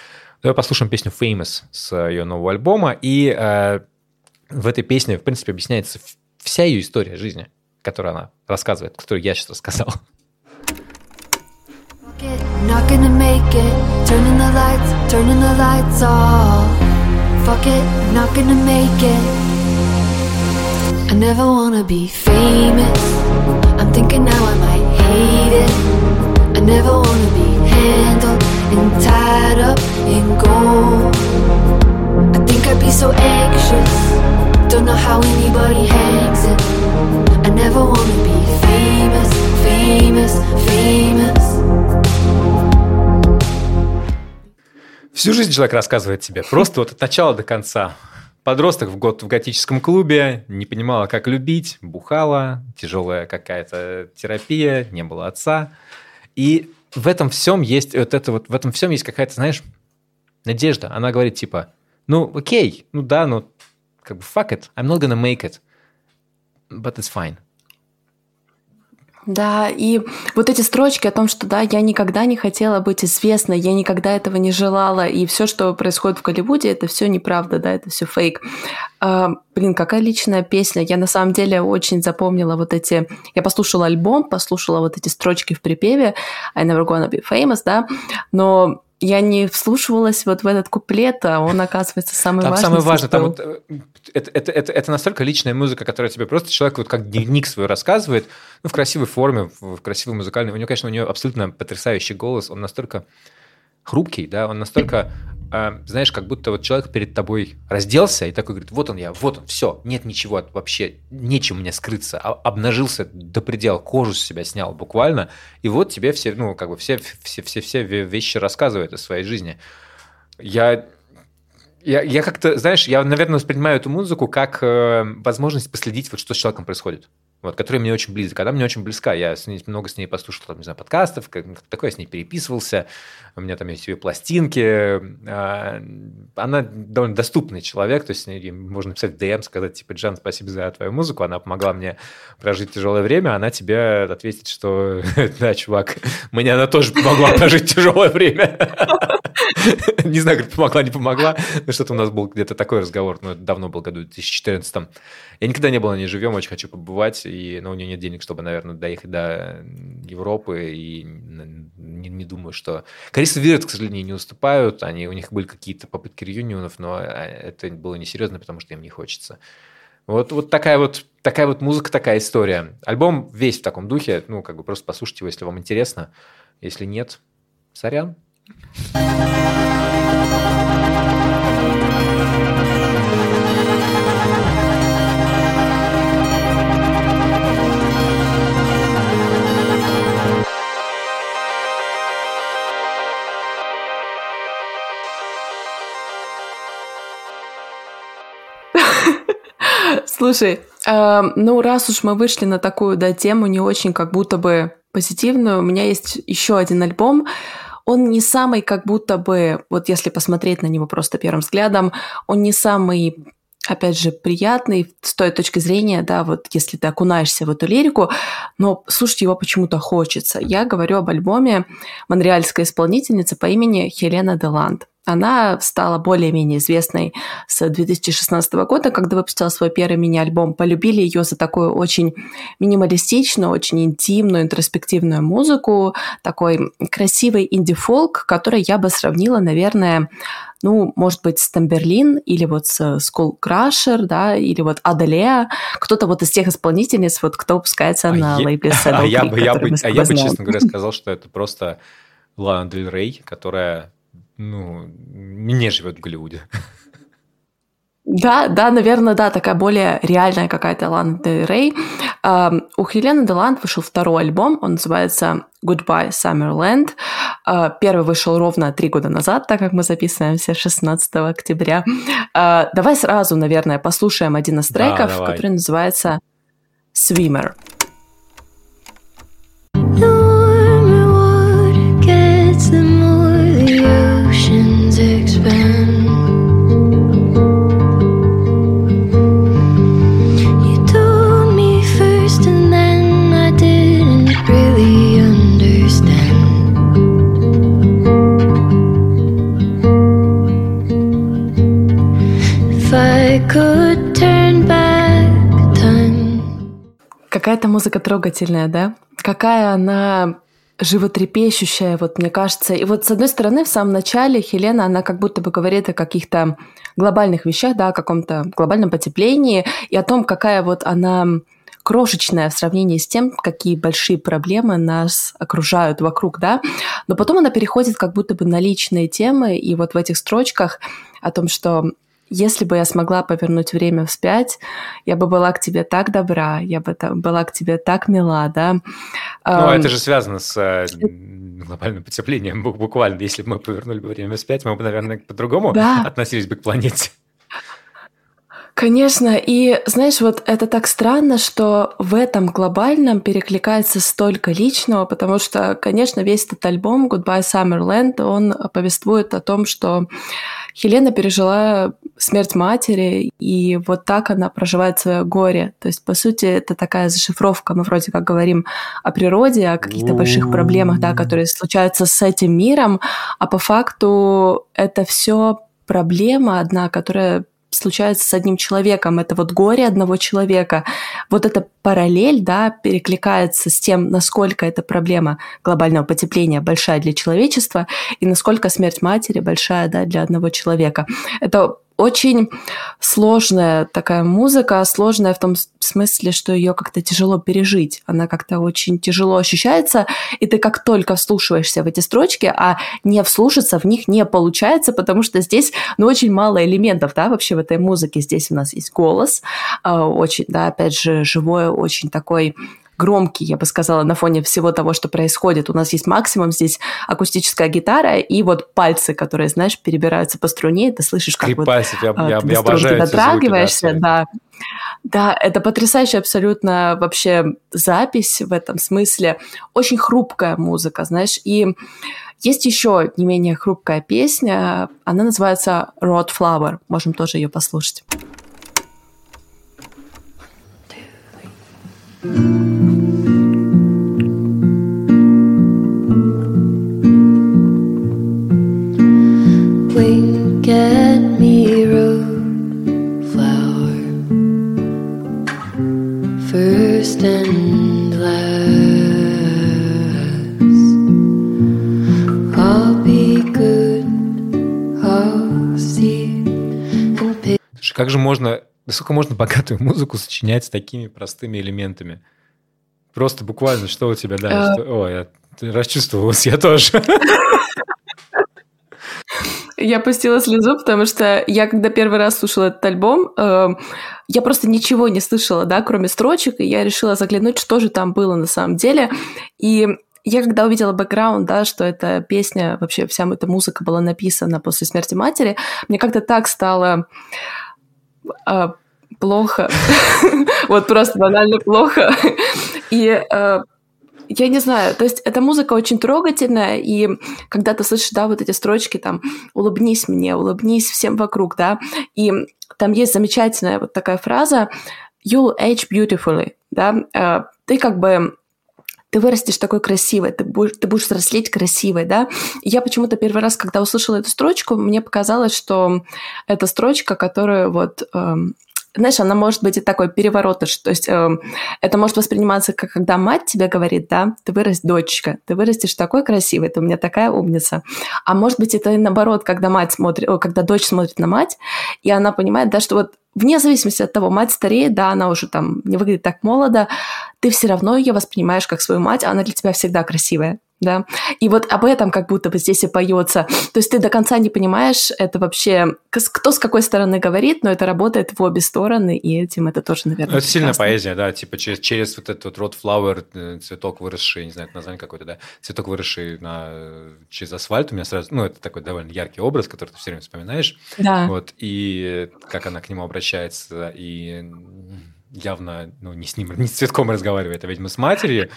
Давай послушаем песню Famous с ее нового альбома. И э, в этой песне, в принципе, объясняется вся ее история жизни, которую она рассказывает, которую я сейчас рассказал. Not gonna make it. Turning the lights, turning the lights off. Fuck it, not gonna make it. I never wanna be famous. I'm thinking now I might hate it. I never wanna be handled and tied up in gold. I think I'd be so anxious. Don't know how anybody hangs Всю жизнь человек рассказывает тебе, просто вот от начала до конца. Подросток в год в готическом клубе, не понимала, как любить, бухала, тяжелая какая-то терапия, не было отца. И в этом всем есть вот это вот, в этом всем есть какая-то, знаешь, надежда. Она говорит типа, ну окей, ну да, ну как бы fuck it, I'm not gonna make it, but it's fine. Да, и вот эти строчки о том, что да, я никогда не хотела быть известной, я никогда этого не желала, и все, что происходит в Голливуде, это все неправда, да, это все фейк. А, блин, какая личная песня. Я на самом деле очень запомнила вот эти... Я послушала альбом, послушала вот эти строчки в припеве I never gonna be famous, да, но я не вслушивалась вот в этот куплет, а он, оказывается, самый Там важный. самое важное, там вот, э, это, это, это, это настолько личная музыка, которая тебе просто человек вот как дневник свой рассказывает, ну, в красивой форме, в, в красивой музыкальной. У него, конечно, у нее абсолютно потрясающий голос, он настолько хрупкий, да, он настолько, э, знаешь, как будто вот человек перед тобой разделся и такой говорит, вот он я, вот он, все, нет ничего вообще, нечем мне скрыться, а- обнажился до предела, кожу с себя снял буквально, и вот тебе все, ну, как бы все, все, все, все вещи рассказывают о своей жизни. Я я, я как-то, знаешь, я, наверное, воспринимаю эту музыку как э, возможность последить, вот что с человеком происходит. Вот, которая мне очень близка. Она мне очень близка. Я с ней, много с ней послушал, там, не знаю, подкастов, как, такое, с ней переписывался. У меня там есть ее пластинки. А, Она довольно доступный человек, то есть с ней можно написать в DM, сказать, типа, Джан, спасибо за твою музыку, она помогла мне прожить тяжелое время, она тебе ответит, что да, чувак, мне она тоже помогла прожить тяжелое время. Не знаю, говорит, помогла, не помогла. Но что-то у нас был где-то такой разговор, но это давно был, году в 2014. Я никогда не был на ней живем, очень хочу побывать, и, но у нее нет денег, чтобы, наверное, доехать до Европы, и не, не думаю, что... Кариса Вирт, к сожалению, не уступают, они, у них были какие-то попытки реюнионов, но это было несерьезно, потому что им не хочется. Вот, вот такая вот такая вот музыка, такая история. Альбом весь в таком духе, ну, как бы просто послушайте его, если вам интересно. Если нет, сорян. Слушай, э, ну раз уж мы вышли на такую да, тему, не очень как будто бы позитивную, у меня есть еще один альбом. Он не самый как будто бы, вот если посмотреть на него просто первым взглядом, он не самый опять же, приятный с той точки зрения, да, вот если ты окунаешься в эту лирику, но слушать его почему-то хочется. Я говорю об альбоме монреальской исполнительницы по имени Хелена Деланд. Она стала более-менее известной с 2016 года, когда выпустила свой первый мини-альбом. Полюбили ее за такую очень минималистичную, очень интимную, интроспективную музыку, такой красивый инди-фолк, который я бы сравнила, наверное, ну, может быть, с Тамберлин или вот с Skull Crusher, да, или вот Аделея, кто-то вот из тех исполнительниц, вот кто выпускается А на я- лейбле Saddle А я бы, я бы, а я бы, честно говоря, сказал, что это просто Лана Дель Рей, которая, ну, не живет в Голливуде. Да, да, наверное, да, такая более реальная какая-то Лана Дель Рей. У Хелены Деланд вышел второй альбом, он называется Goodbye Summerland. А, Первый вышел ровно три года назад, так как мы записываемся 16 октября. А, Давай сразу, наверное, послушаем один из Да, треков, давай. который называется Swimmer. Какая-то музыка трогательная, да? Какая она животрепещущая, вот мне кажется. И вот с одной стороны, в самом начале Хелена, она как будто бы говорит о каких-то глобальных вещах, да, о каком-то глобальном потеплении и о том, какая вот она крошечная в сравнении с тем, какие большие проблемы нас окружают вокруг, да. Но потом она переходит как будто бы на личные темы, и вот в этих строчках о том, что если бы я смогла повернуть время вспять, я бы была к тебе так добра, я бы была к тебе так мила, да. Ну, это же связано с э, глобальным потеплением буквально. Если бы мы повернули бы время вспять, мы бы, наверное, по-другому Да. относились бы к планете. Конечно, и знаешь, вот это так странно, что в этом глобальном перекликается столько личного, потому что, конечно, весь этот альбом Goodbye Summerland, он повествует о том, что Хелена пережила смерть матери, и вот так она проживает свое горе. То есть, по сути, это такая зашифровка. Мы вроде как говорим о природе, о каких-то больших проблемах, да, которые случаются с этим миром, а по факту это все проблема одна, которая случается с одним человеком. Это вот горе одного человека. Вот эта параллель, да, перекликается с тем, насколько эта проблема глобального потепления большая для человечества и насколько смерть матери большая, да, для одного человека. Это очень сложная такая музыка, сложная в том смысле, что ее как-то тяжело пережить. Она как-то очень тяжело ощущается, и ты как только вслушиваешься в эти строчки, а не вслушаться в них не получается, потому что здесь, ну, очень мало элементов, да, вообще в этой музыке. Здесь у нас есть голос, а, очень, да, опять же, живой, очень такой громкий, я бы сказала, на фоне всего того, что происходит. У нас есть максимум здесь акустическая гитара и вот пальцы, которые, знаешь, перебираются по струне, и ты слышишь, как вот Скрипасик, я, а, я, ты я обожаю эти звуки, дотрагиваешься, да. да. Да, это потрясающая абсолютно вообще запись в этом смысле. Очень хрупкая музыка, знаешь, и есть еще не менее хрупкая песня, она называется Road Flower, можем тоже ее послушать. Wink at me, road flower. First and last. I'll be good. I'll see and pick. Слушай, как же можно, насколько можно богатую музыку сочинять с такими простыми элементами? Просто буквально, что у тебя Э. дальше? Ой, я расчувствовалась, я тоже. Я пустила слезу, потому что я, когда первый раз слушала этот альбом, э, я просто ничего не слышала, да, кроме строчек, и я решила заглянуть, что же там было на самом деле. И я когда увидела бэкграунд, да, что эта песня, вообще вся эта музыка была написана после смерти матери, мне как-то так стало э, плохо. Вот просто банально плохо. И э, я не знаю, то есть эта музыка очень трогательная, и когда ты слышишь, да, вот эти строчки там «улыбнись мне», «улыбнись всем вокруг», да, и там есть замечательная вот такая фраза «you'll age beautifully», да, э, ты как бы ты вырастешь такой красивой, ты будешь, ты будешь взрослеть красивой, да. И я почему-то первый раз, когда услышала эту строчку, мне показалось, что это строчка, которую вот эм, знаешь, она может быть и такой переворотыш, то есть э, это может восприниматься как когда мать тебе говорит, да, ты вырастешь, дочка, ты вырастешь такой красивый, ты у меня такая умница. А может быть это и наоборот, когда мать смотрит, о, когда дочь смотрит на мать, и она понимает, да, что вот вне зависимости от того, мать стареет, да, она уже там не выглядит так молодо, ты все равно ее воспринимаешь как свою мать, она для тебя всегда красивая. Да, и вот об этом как будто бы здесь и поется. То есть ты до конца не понимаешь, это вообще кто с какой стороны говорит, но это работает в обе стороны, и этим это тоже, наверное, это сильная поэзия, да, типа через, через вот этот вот род flower, э, цветок выросший, не знаю, как название какое-то, да, цветок выросший на, через асфальт, у меня сразу, ну, это такой довольно яркий образ, который ты все время вспоминаешь, Да. вот, и как она к нему обращается, и явно, ну, не с ним, не с цветком разговаривает, а, видимо, с матерью,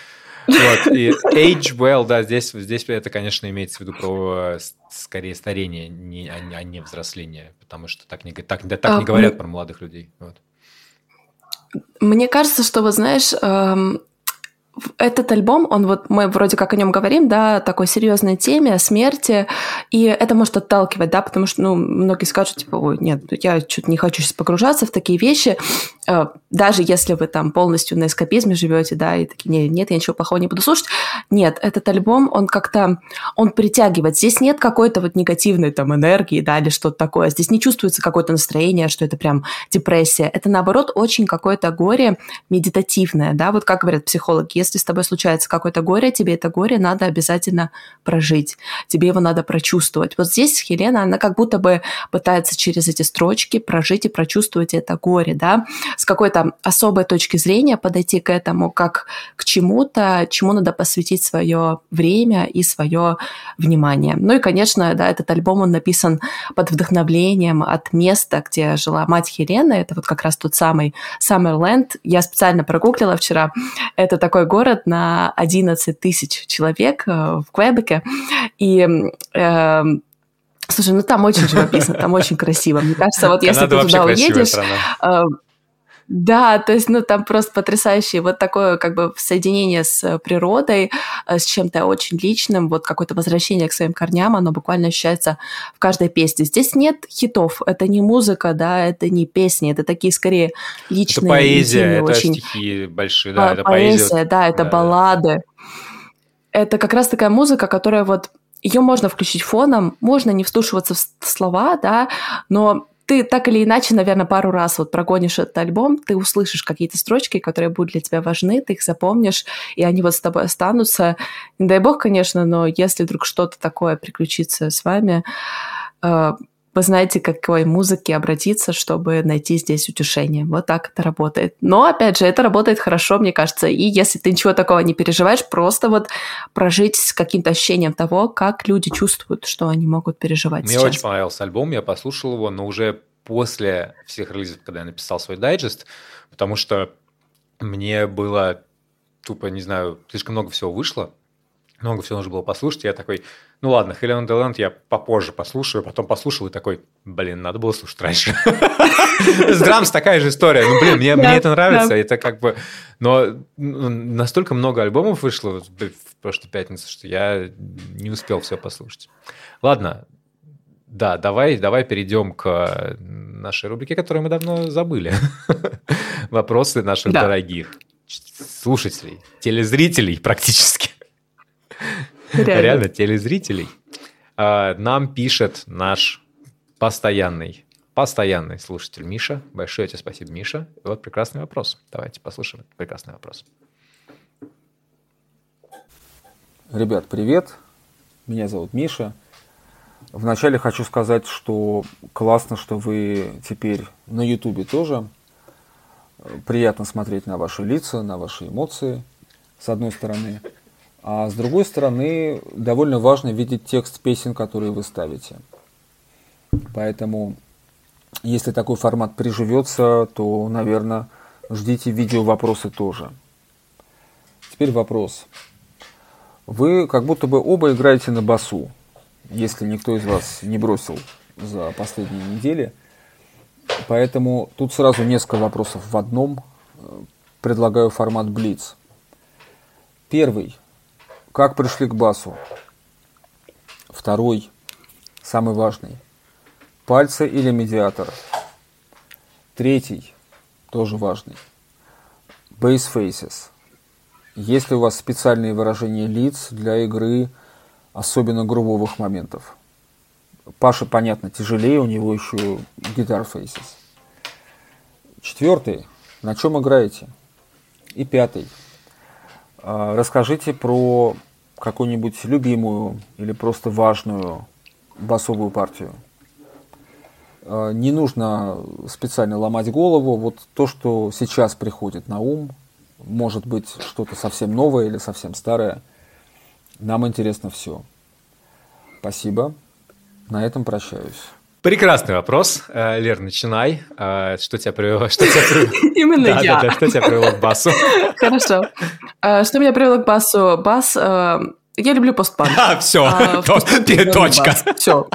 вот, и age well, да, здесь, здесь это, конечно, имеется в виду про э, скорее старение, не, а, не- а не взросление, потому что так не, так, да, так А, не говорят ну- про молодых людей, вот. Мне кажется, что, вот знаешь, эм, этот альбом, он вот, мы вроде как о нем говорим, да, о такой серьезной теме, о смерти, и это может отталкивать, да, потому что, ну, многие скажут, типа, ой, нет, я что-то не хочу сейчас погружаться в такие вещи, э, даже если вы там полностью на эскапизме живете, да, и такие, нет, нет, я ничего плохого не буду слушать, нет, этот альбом, он как-то, он притягивает. Здесь нет какой-то вот негативной там энергии, да, или что-то такое. Здесь не чувствуется какое-то настроение, что это прям депрессия. Это, наоборот, очень какое-то горе медитативное, да, вот как говорят психологи, если с тобой случается какое-то горе, тебе это горе надо обязательно прожить, тебе его надо прочувствовать. Вот здесь Хелена, она как будто бы пытается через эти строчки прожить и прочувствовать это горе, да, с какой-то особой точки зрения подойти к этому, как к чему-то, чему надо посвятить свое время и свое внимание. Ну и, конечно, да, этот альбом, он написан под вдохновлением от места, где жила мать Хелены, это вот как раз тот самый Саммерленд. Я специально прогуглила вчера. Это такой город на 11 тысяч человек э, в Квебеке. И э, Слушай, ну там очень живописно, там очень красиво. Мне кажется, вот если ты туда уедешь, да, то есть, ну, там просто потрясающее вот такое как бы соединение с природой, э, с чем-то очень личным, вот какое-то возвращение к своим корням, оно буквально ощущается в каждой песне. Здесь нет хитов, это не музыка, да, это не песни, это такие скорее личные. Это поэзия, это очень... стихи большие, да, это поэзия. Поэзия, да, это да, баллады. Это как раз такая музыка, которая вот ее можно включить фоном, можно не вслушиваться в слова, да, но ты так или иначе, наверное, пару раз вот прогонишь этот альбом, ты услышишь какие-то строчки, которые будут для тебя важны, ты их запомнишь, и они вот с тобой останутся. Не дай бог, конечно, но если вдруг что-то такое приключится с вами, э, вы знаете, к какой музыке обратиться, чтобы найти здесь утешение. Вот так это работает. Но, опять же, это работает хорошо, мне кажется. И если ты ничего такого не переживаешь, просто вот прожить с каким-то ощущением того, как люди чувствуют, что они могут переживать Мне сейчас. очень понравился альбом, я послушал его, но уже после всех релизов, когда я написал свой дайджест, потому что мне было тупо, не знаю, слишком много всего вышло, много всего нужно было послушать. Я такой, ну ладно, Хелен Деланд я попозже послушаю, потом послушал и такой, блин, надо было слушать раньше. С Драмс такая же история. Ну, блин, мне, мне это нравится. Это как бы... Но ну, настолько много альбомов вышло в прошлую пятницу, что я не успел все послушать. Ладно, да, давай, давай перейдем к нашей рубрике, которую мы давно забыли. Вопросы наших дорогих слушателей, телезрителей практически. Реально, Реально телезрителей. А, нам пишет наш постоянный, постоянный слушатель Миша. Большое тебе спасибо, Миша. И вот прекрасный вопрос. Давайте послушаем этот прекрасный вопрос. Ребят, привет. Меня зовут Миша. Вначале хочу сказать, что классно, что вы теперь на Ютубе тоже. Приятно смотреть на ваши лица, на ваши эмоции, с одной стороны. А с другой стороны, довольно важно видеть текст песен, которые вы ставите. Поэтому, если такой формат приживется, то, наверное, ждите видео вопросы тоже. Теперь вопрос. Вы как будто бы оба играете на басу, если никто из вас не бросил за последние недели. Поэтому тут сразу несколько вопросов в одном. Предлагаю формат Блиц. Первый. Как пришли к басу? Второй, самый важный. Пальцы или медиатор? Третий, тоже важный. Base faces. Есть ли у вас специальные выражения лиц для игры особенно грубовых моментов? Паша, понятно, тяжелее, у него еще guitar faces. Четвертый. На чем играете? И пятый. А, расскажите про какую-нибудь любимую или просто важную басовую партию. А, не нужно специально ломать голову. Вот то, что сейчас приходит на ум, может быть что-то совсем новое или совсем старое. Нам интересно все. Спасибо. На этом прощаюсь. Прекрасный вопрос. Э, Лер, начинай. Э, что тебя привело? Что тебя привело? Именно я. Да, да, что тебя привело к басу? Хорошо. Э, что меня привело к басу? Бас... Я люблю постпанк. А, все, а, точка. Все.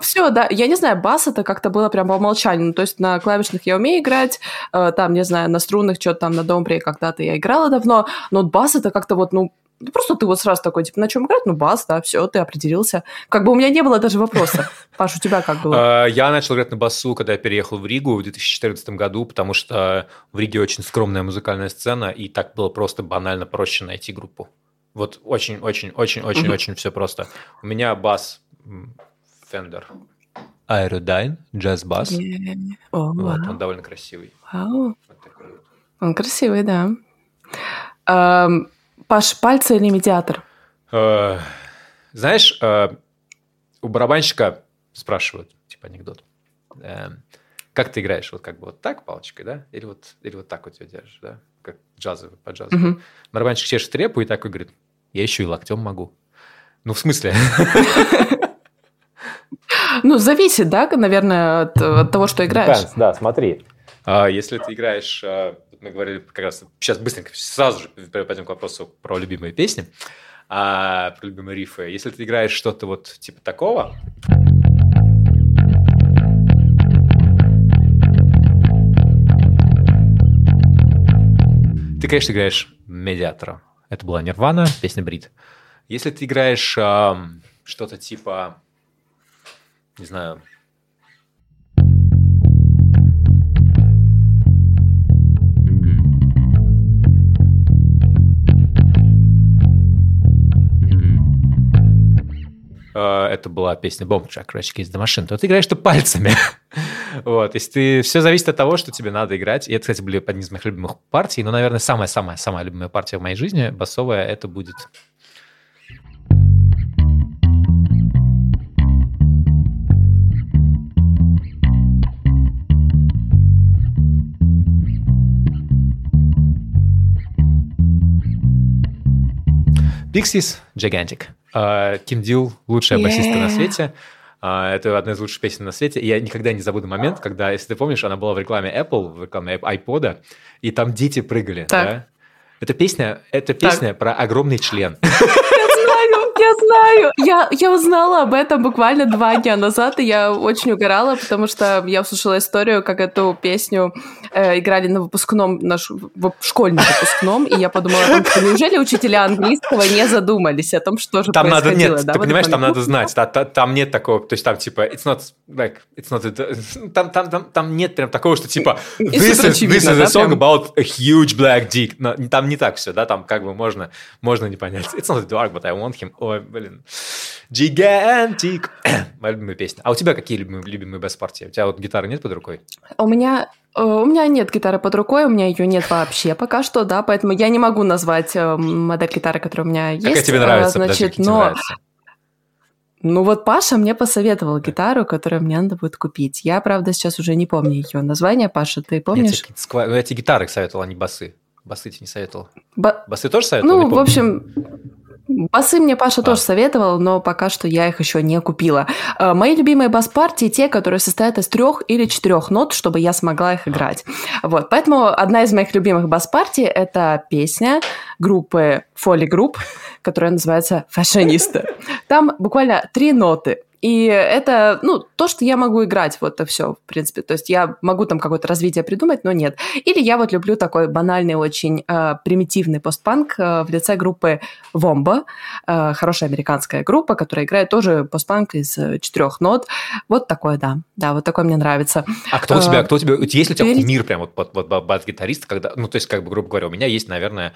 Все, да. Я не знаю, бас это как-то было прям по умолчанию. Ну, то есть на клавишных я умею играть, там, не знаю, на струнных, что-то там на домбре когда-то я играла давно, но бас это как-то вот, ну, Ну, Просто ты вот сразу такой, типа, на чем играть? Ну, бас, да, все, ты определился. Как бы у меня не было даже вопроса. Паш, у тебя как было? А, Я начал играть на басу, когда я переехал в Ригу в 2014 году, потому что в Риге очень скромная музыкальная сцена, и так было просто банально проще найти группу. Вот очень-очень-очень-очень-очень все просто. У меня бас Fender Aerodyne, джаз-бас. Он довольно красивый. Вау. Вот такой вот. Он красивый, да. Паш, пальцы или медиатор? Э, Знаешь, э, у барабанщика спрашивают, типа анекдот, э, как ты играешь? Вот как бы вот так палочкой, да? Или вот, или вот так вот ее держишь, да? Как джазовый, по джазу. Мгм. Барабанщик чешет репу и такой говорит, я еще и локтем могу. Ну, в смысле? Ну, зависит, да, наверное, от, от того, что играешь. Да, смотри. А, Если ты играешь, а, мы говорили как раз, сейчас быстренько, сразу же пойдем к вопросу про любимые песни, а, про любимые рифы. Если ты играешь что-то вот типа такого, ты, конечно, играешь медиатора. Это была Нирвана, песня Брит. Если ты играешь ам, что-то типа, не знаю, это была песня Bomb Track Rage Against the Machine, то ты играешь-то пальцами. вот, если ты... Все зависит от того, что тебе надо играть. И это, кстати, были одни из моих любимых партий, но, наверное, самая-самая-самая любимая партия в моей жизни, басовая, это будет... Pixies Gigantic. А, Ким Дил лучшая басистка на Yeah. свете. А, Это одна из лучших песен на свете. И я никогда не забуду момент, когда, если ты помнишь, она была в рекламе Apple, в рекламе iPod, и там дети прыгали. Так. да? Это песня, это песня про огромный член. Я знаю, я. Я, узнала об этом буквально два дня назад, и я очень угорала, потому что я услышала историю, как эту песню э, играли на выпускном, наш, в школьном выпускном, и я подумала том, что неужели учителя английского не задумались о том, что же Там надо, происходило. нет, да, ты понимаешь, там надо знать, та- та- там нет такого, то есть там типа, it's not, like, it's not, a- там, там, там, там нет прям такого, что типа, this is, this is a да, song about a huge black dick. Но там не так все, да, там как бы можно, можно не понять. It's not a dog, but I want him. Ой, блин. Gigantic. Моя любимая песня. А у тебя какие любимые, любимые бест-партии? У тебя вот гитары нет под рукой? У меня, э, у меня нет гитары под рукой, у меня ее нет вообще пока что, да, поэтому я не могу назвать э, модель гитары, которая у меня есть. Какая тебе э, нравится? Подожди, Значит, тебе но нравятся? Ну вот Паша мне посоветовал гитару, которую мне надо будет купить. Я, правда, сейчас уже не помню ее название. Паша, ты Я помнишь? тебе, сква- ну, я тебе гитары советовал, а не басы. Басы тебе не советовал. Ба- Басы тоже советовал? Ну, в общем, басы мне Паша А. тоже советовал, но пока что я их еще не купила. Э, Мои любимые бас-партии те, которые состоят из трех или четырех нот, чтобы я смогла их играть. Вот, поэтому одна из моих любимых бас-партий это песня группы Folly Group, которая называется «Фашиниста». Там буквально три ноты. И это, ну, то, что я могу играть, вот это все, в принципе. То есть я могу там какое-то развитие придумать, но нет. Или я вот люблю такой банальный, очень э, примитивный постпанк э, в лице группы Вомба, э, хорошая американская группа, которая играет тоже постпанк из э, четырех нот. Вот такой, да. Да, вот такой мне нравится. А кто у тебя, А, кто у тебя, есть ли у тебя кумир прям вот, вот, вот ба- бас-гитарист, когда, ну, то есть, как бы, грубо говоря, у меня есть, наверное,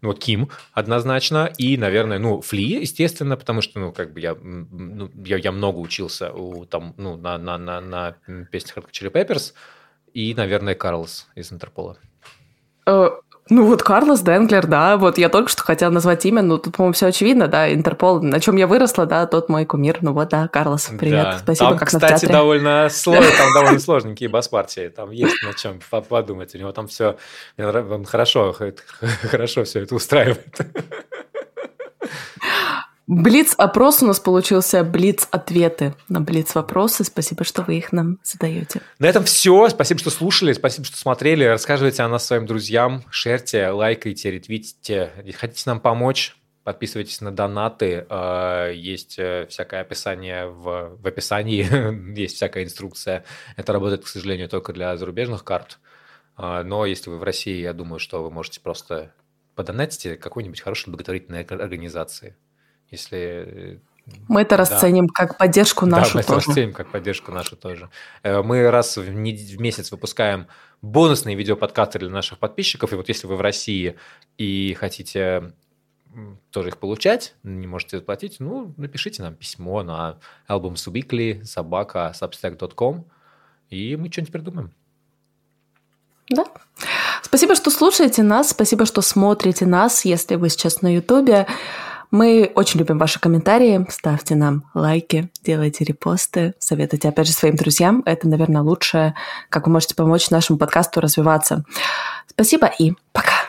ну, вот Ким однозначно, и, наверное, ну, Фли, естественно, потому что, ну, как бы я, ну, я, я много учился у, там, ну, на, на, на, на песнях Hot Chili Peppers, и, наверное, Карлос из Интерпола. Э, ну вот Карлос Денглер, да, вот я только что хотела назвать имя, но тут, по-моему, все очевидно, да, Интерпол, на чем я выросла, да, тот мой кумир, ну вот, да, Карлос, привет, Да. спасибо, Там, как кстати, довольно сложно, там довольно сложненькие бас-партии, там есть на чем по- подумать, у него там все, он хорошо, хорошо все это устраивает. Блиц-опрос у нас получился, блиц-ответы на блиц-вопросы, спасибо, что вы их нам задаете. На этом все. Спасибо, что слушали, спасибо, что смотрели. Рассказывайте о нас своим друзьям, шерьте, лайкайте, ретвитите. Хотите нам помочь? Подписывайтесь на донаты. Э, Есть э, всякое описание в, в описании, есть всякая инструкция. Это работает, к сожалению, только для зарубежных карт. Э, Но если вы в России, я думаю, что вы можете просто подонатите какой-нибудь хорошей благотворительной организации. Если мы это расценим да. как поддержку нашу да, мы тоже. это расценим как поддержку нашу тоже. Э, мы раз в, месяц выпускаем бонусные видеоподкасты для наших подписчиков. И вот если вы в России и хотите тоже их получать, не можете заплатить, ну, напишите нам письмо на albumsweekly собака substack.com, и мы что-нибудь придумаем. Да. Спасибо, что слушаете нас, спасибо, что смотрите нас, если вы сейчас на Ютубе. Мы очень любим ваши комментарии. Ставьте нам лайки, делайте репосты, советуйте, опять же, своим друзьям. Это, наверное, лучшее, как вы можете помочь нашему подкасту развиваться. Спасибо и пока!